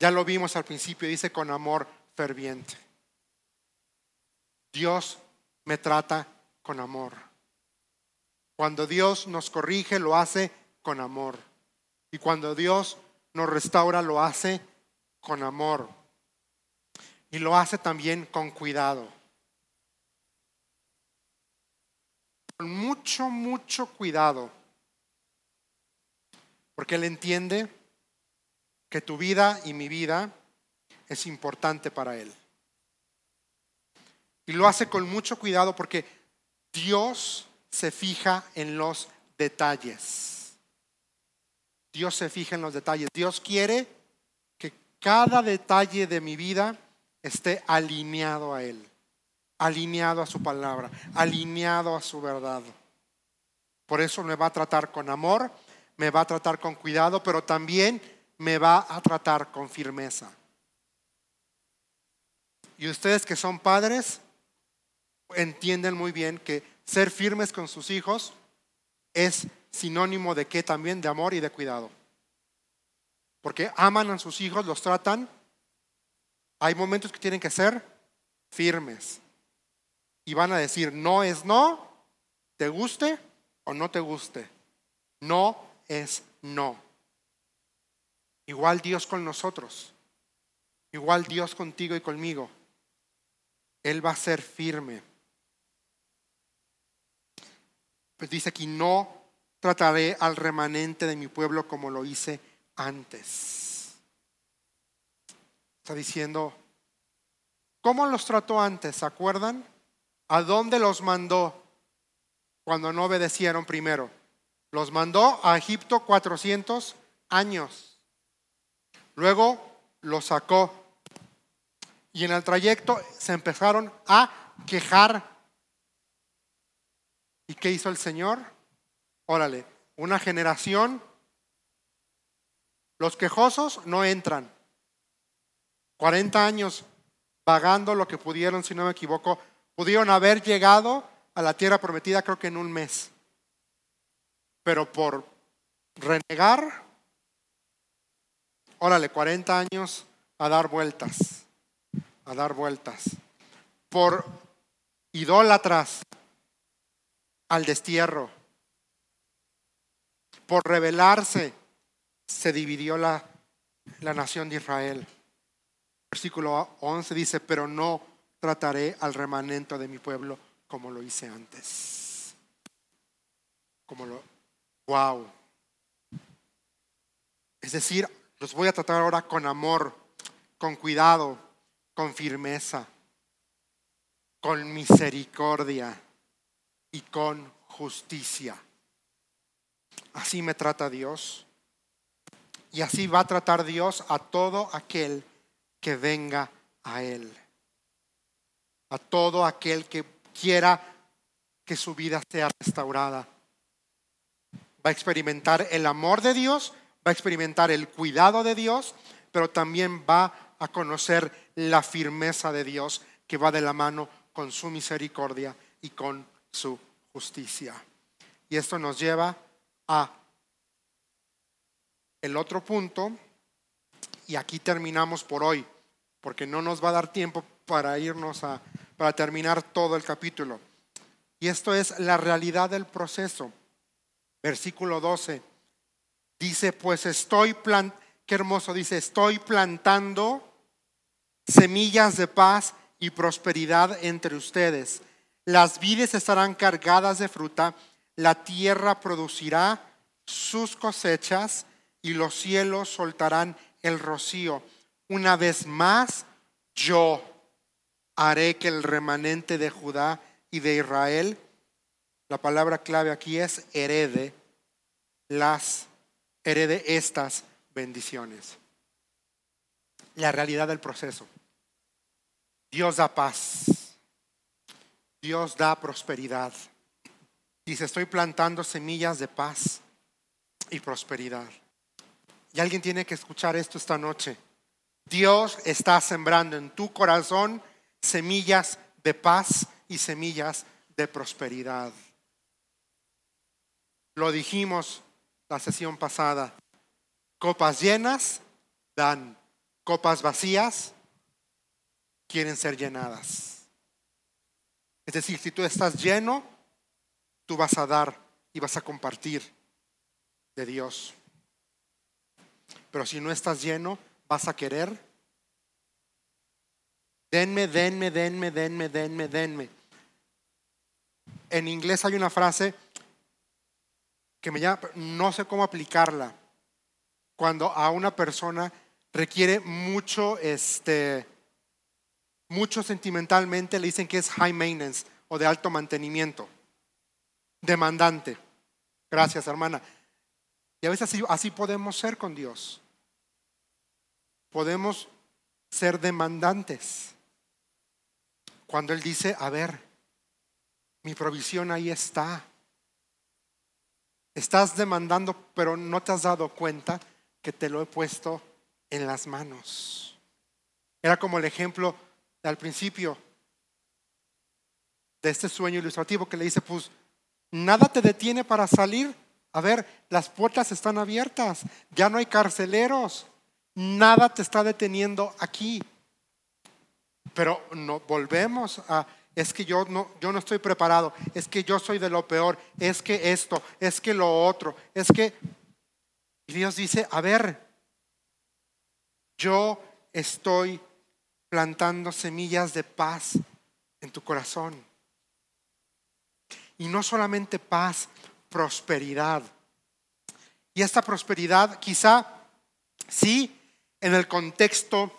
Ya lo vimos al principio, dice con amor ferviente. Dios me trata con amor. Cuando Dios nos corrige, lo hace con amor. Y cuando Dios nos restaura, lo hace con amor. Y lo hace también con cuidado. Con mucho, mucho cuidado. Porque Él entiende que tu vida y mi vida es importante para Él. Y lo hace con mucho cuidado porque Dios se fija en los detalles. Dios se fija en los detalles. Dios quiere que cada detalle de mi vida esté alineado a Él, alineado a su palabra, alineado a su verdad. Por eso me va a tratar con amor, me va a tratar con cuidado, pero también me va a tratar con firmeza. Y ustedes que son padres, entienden muy bien que ser firmes con sus hijos es sinónimo de qué también de amor y de cuidado. Porque aman a sus hijos, los tratan. Hay momentos que tienen que ser firmes. Y van a decir, no es no, te guste o no te guste. No es no. Igual Dios con nosotros. igual Dios contigo y conmigo. Él va a ser firme. Pues dice aquí, no trataré al remanente de mi pueblo como lo hice antes. Está diciendo, ¿cómo los trató antes? ¿Se acuerdan? ¿A dónde los mandó cuando no obedecieron primero? Los mandó a Egipto 400 años. Luego los sacó. Y en el trayecto se empezaron a quejar. ¿Y qué hizo el Señor? Órale, una generación. Los quejosos no entran. 40 años vagando lo que pudieron, si no me equivoco, pudieron haber llegado a la tierra prometida creo que en un mes. Pero por renegar, órale, 40 años a dar vueltas, a dar vueltas. Por idólatras al destierro. Por rebelarse se dividió la, la nación de Israel. Versículo 11 dice, pero no trataré al remanente de mi pueblo como lo hice antes. Como lo, wow. Es decir, los voy a tratar ahora con amor, con cuidado, con firmeza, con misericordia y con justicia. Así me trata Dios. Y así va a tratar Dios a todo aquel que venga a Él. A todo aquel que quiera que su vida sea restaurada. Va a experimentar el amor de Dios, va a experimentar el cuidado de Dios, pero también va a conocer la firmeza de Dios que va de la mano con su misericordia y con su justicia. Y esto nos lleva a el otro punto, y aquí terminamos por hoy, porque no nos va a dar tiempo para irnos a, para terminar todo el capítulo. Y esto es la realidad del proceso. Versículo 12. Dice, pues estoy plantando, qué hermoso, dice, estoy plantando semillas de paz y prosperidad entre ustedes. Las vides estarán cargadas de fruta, la tierra producirá sus cosechas y los cielos soltarán el rocío. Una vez más, yo haré que el remanente de Judá y de Israel, la palabra clave aquí es herede las herede estas bendiciones. La realidad del proceso. Dios da paz. Dios da prosperidad. Dice, estoy plantando semillas de paz y prosperidad. Y alguien tiene que escuchar esto esta noche. Dios está sembrando en tu corazón semillas de paz y semillas de prosperidad. Lo dijimos la sesión pasada. Copas llenas dan, copas vacías quieren ser llenadas. Es decir, si tú estás lleno, tú vas a dar y vas a compartir de Dios. Pero si no estás lleno, vas a querer. Denme, denme, denme, denme, denme, denme. En inglés hay una frase que me llama, no sé cómo aplicarla. Cuando a una persona requiere mucho, este, mucho sentimentalmente le dicen que es high maintenance o de alto mantenimiento, demandante. Gracias, hermana. Y a veces así, así podemos ser con Dios. Podemos ser demandantes. Cuando Él dice, a ver, mi provisión ahí está. Estás demandando, pero no te has dado cuenta que te lo he puesto en las manos. Era como el ejemplo al principio de este sueño ilustrativo que le dice, pues nada te detiene para salir. A ver, las puertas están abiertas, ya no hay carceleros, nada te está deteniendo aquí. Pero no volvemos a es que yo no, yo no estoy preparado, es que yo soy de lo peor, es que esto, es que lo otro, es que... Y Dios dice, a ver, yo estoy plantando semillas de paz en tu corazón. Y no solamente paz, prosperidad. Y esta prosperidad quizá sí en el contexto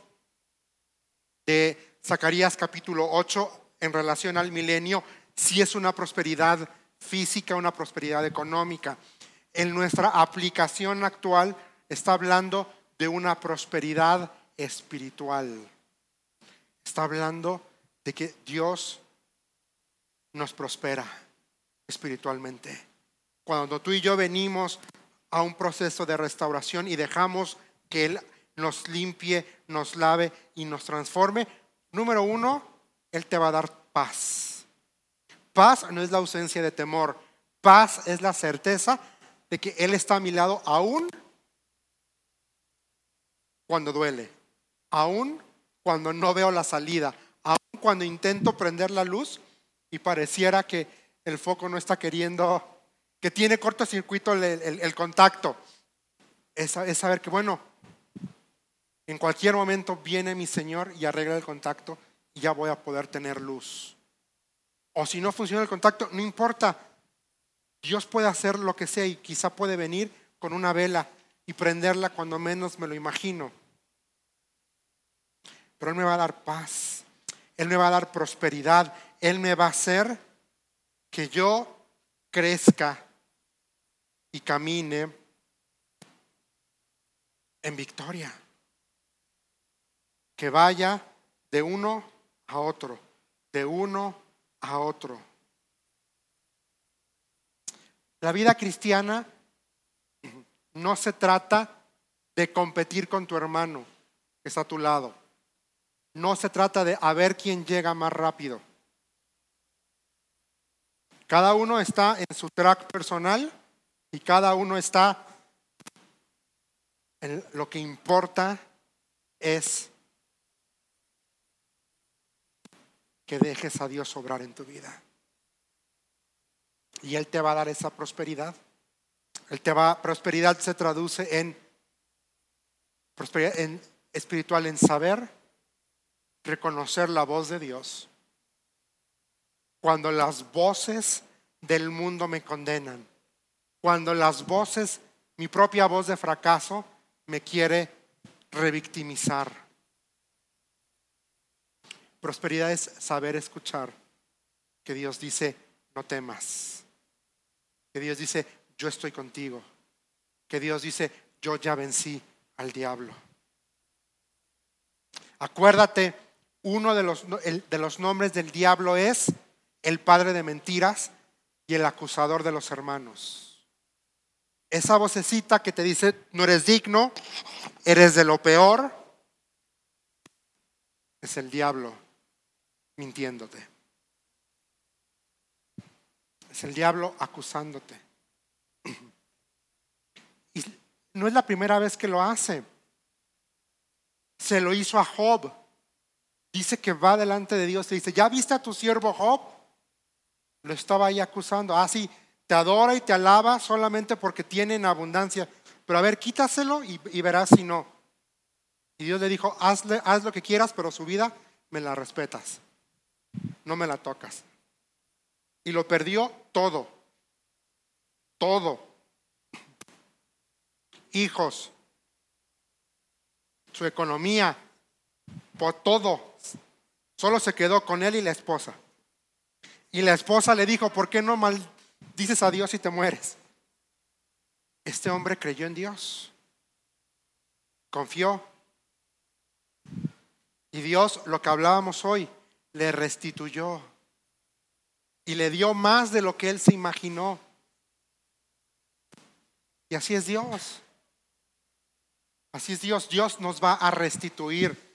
de Zacarías capítulo 8 en relación al milenio, sí es una prosperidad física, una prosperidad económica. En nuestra aplicación actual está hablando de una prosperidad espiritual. Está hablando de que Dios nos prospera espiritualmente. Cuando tú y yo venimos a un proceso de restauración y dejamos que Él nos limpie, nos lave y nos transforme, número uno, Él te va a dar paz. Paz no es la ausencia de temor, paz es la certeza de que Él está a mi lado aún cuando duele, aún cuando no veo la salida, aún cuando intento prender la luz y pareciera que el foco no está queriendo, que tiene cortocircuito el, el, contacto. Es, es saber que, bueno, en cualquier momento viene mi Señor y arregla el contacto y ya voy a poder tener luz. O si no funciona el contacto, no importa. Dios puede hacer lo que sea y quizá puede venir con una vela y prenderla cuando menos me lo imagino. Pero Él me va a dar paz, Él me va a dar prosperidad, Él me va a hacer que yo crezca y camine en victoria. Que vaya de uno a otro, de uno a otro. La vida cristiana no se trata de competir con tu hermano que está a tu lado. No se trata de a ver quién llega más rápido. Cada uno está en su track personal y cada uno está en lo que importa es que dejes a Dios obrar en tu vida. Y Él te va a dar esa prosperidad. Él te va, prosperidad se traduce en prosperidad en, espiritual en saber, reconocer la voz de Dios. Cuando las voces del mundo me condenan, cuando las voces, mi propia voz de fracaso, me quiere revictimizar. Prosperidad es saber escuchar que Dios dice, no temas. Que Dios dice, yo estoy contigo. Que Dios dice, yo ya vencí al diablo. Acuérdate, uno de los, de los nombres del diablo es el padre de mentiras y el acusador de los hermanos. Esa vocecita que te dice, no eres digno, eres de lo peor, es el diablo mintiéndote. Es el diablo acusándote. Y no es la primera vez que lo hace. Se lo hizo a Job. Dice que va delante de Dios y dice, ¿ya viste a tu siervo Job? Lo estaba ahí acusando. Ah, sí, te adora y te alaba solamente porque tiene en abundancia. Pero a ver, quítaselo y, verás si no. Y Dios le dijo, haz lo que quieras, pero su vida me la respetas. No me la tocas. Y lo perdió todo. Todo hijos, su economía, por todo. Solo se quedó con él y la esposa. Y la esposa le dijo, ¿por qué no maldices a Dios y te mueres? Este hombre creyó en Dios, confió. Y Dios, lo que hablábamos hoy, le restituyó y le dio más de lo que él se imaginó. Y así es Dios. Así es Dios, Dios nos va a restituir.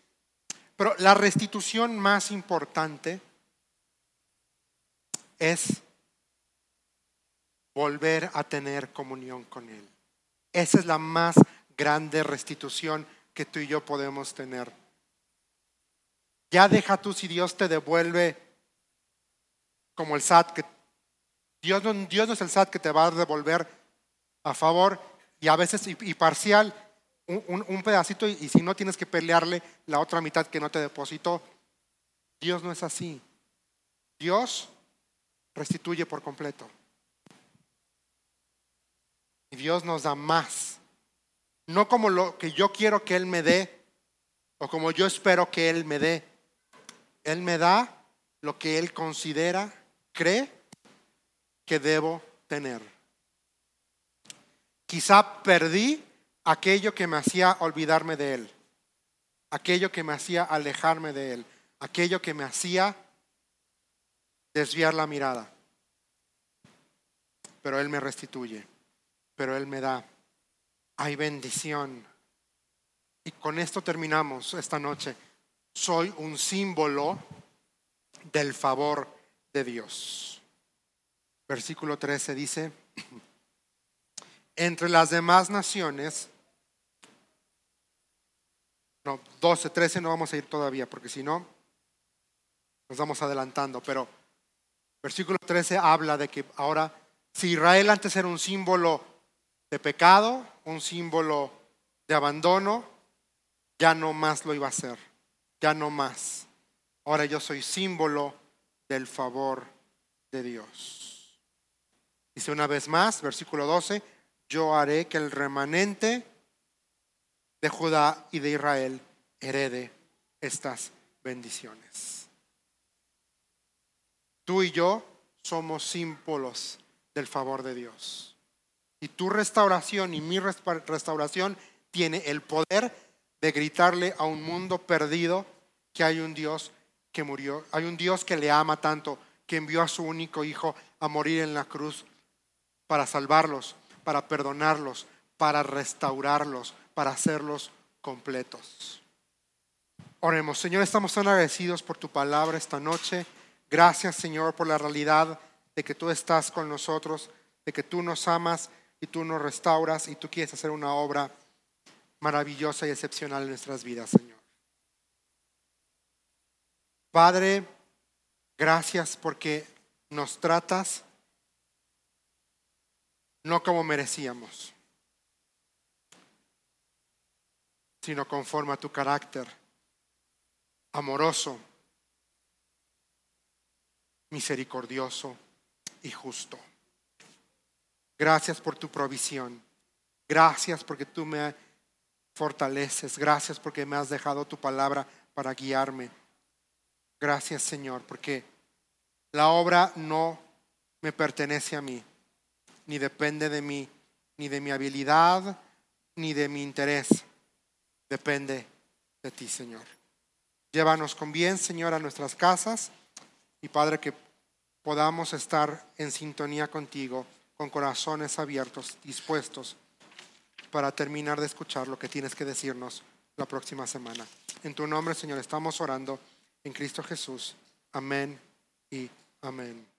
Pero la restitución más importante es volver a tener comunión con Él. Esa es la más grande restitución que tú y yo podemos tener. Ya deja tú si Dios te devuelve como el SAT, que Dios no, Dios no es el SAT que te va a devolver a favor y a veces y parcial un, pedacito y, y si no tienes que pelearle la otra mitad que no te depositó. Dios no es así. Dios restituye por completo. Y Dios nos da más. No como lo que yo quiero que Él me dé o como yo espero que Él me dé. Él me da lo que Él considera, cree que debo tener. Quizá perdí aquello que me hacía olvidarme de Él, aquello que me hacía alejarme de Él, aquello que me hacía desviar la mirada. Pero Él me restituye, pero Él me da. Hay bendición. Y con esto terminamos esta noche. Soy un símbolo del favor de Dios. Versículo 13 dice, entre las demás naciones, no, 12, 13 no vamos a ir todavía, porque si no, nos vamos adelantando, pero versículo 13 habla de que ahora, si Israel antes era un símbolo de pecado, un símbolo de abandono, ya no más lo iba a ser, ya no más. Ahora yo soy símbolo del favor de Dios. Dice una vez más, versículo 12, yo haré que el remanente de Judá y de Israel herede estas bendiciones. Tú y yo somos símbolos del favor de Dios. Y tu restauración y mi restauración tiene el poder de gritarle a un mundo perdido que hay un Dios que murió, hay un Dios que le ama tanto, que envió a su único hijo a morir en la cruz para salvarlos para perdonarlos, para restaurarlos, para hacerlos completos. Oremos, Señor, estamos tan agradecidos por tu palabra esta noche. Gracias, Señor, por la realidad de que tú estás con nosotros, de que tú nos amas y tú nos restauras y tú quieres hacer una obra maravillosa y excepcional en nuestras vidas, Señor. Padre, gracias porque nos tratas no como merecíamos, sino conforme a tu carácter amoroso, misericordioso y justo. Gracias por tu provisión. Gracias porque tú me fortaleces. Gracias porque me has dejado tu palabra para guiarme. Gracias Señor, porque la obra no me pertenece a mí ni depende de mí, ni de mi habilidad, ni de mi interés. Depende de ti, Señor. Llévanos con bien, Señor, a nuestras casas y Padre, que podamos estar en sintonía contigo, con corazones abiertos, dispuestos para terminar de escuchar lo que tienes que decirnos la próxima semana. En tu nombre, Señor, estamos orando en Cristo Jesús. Amén y amén.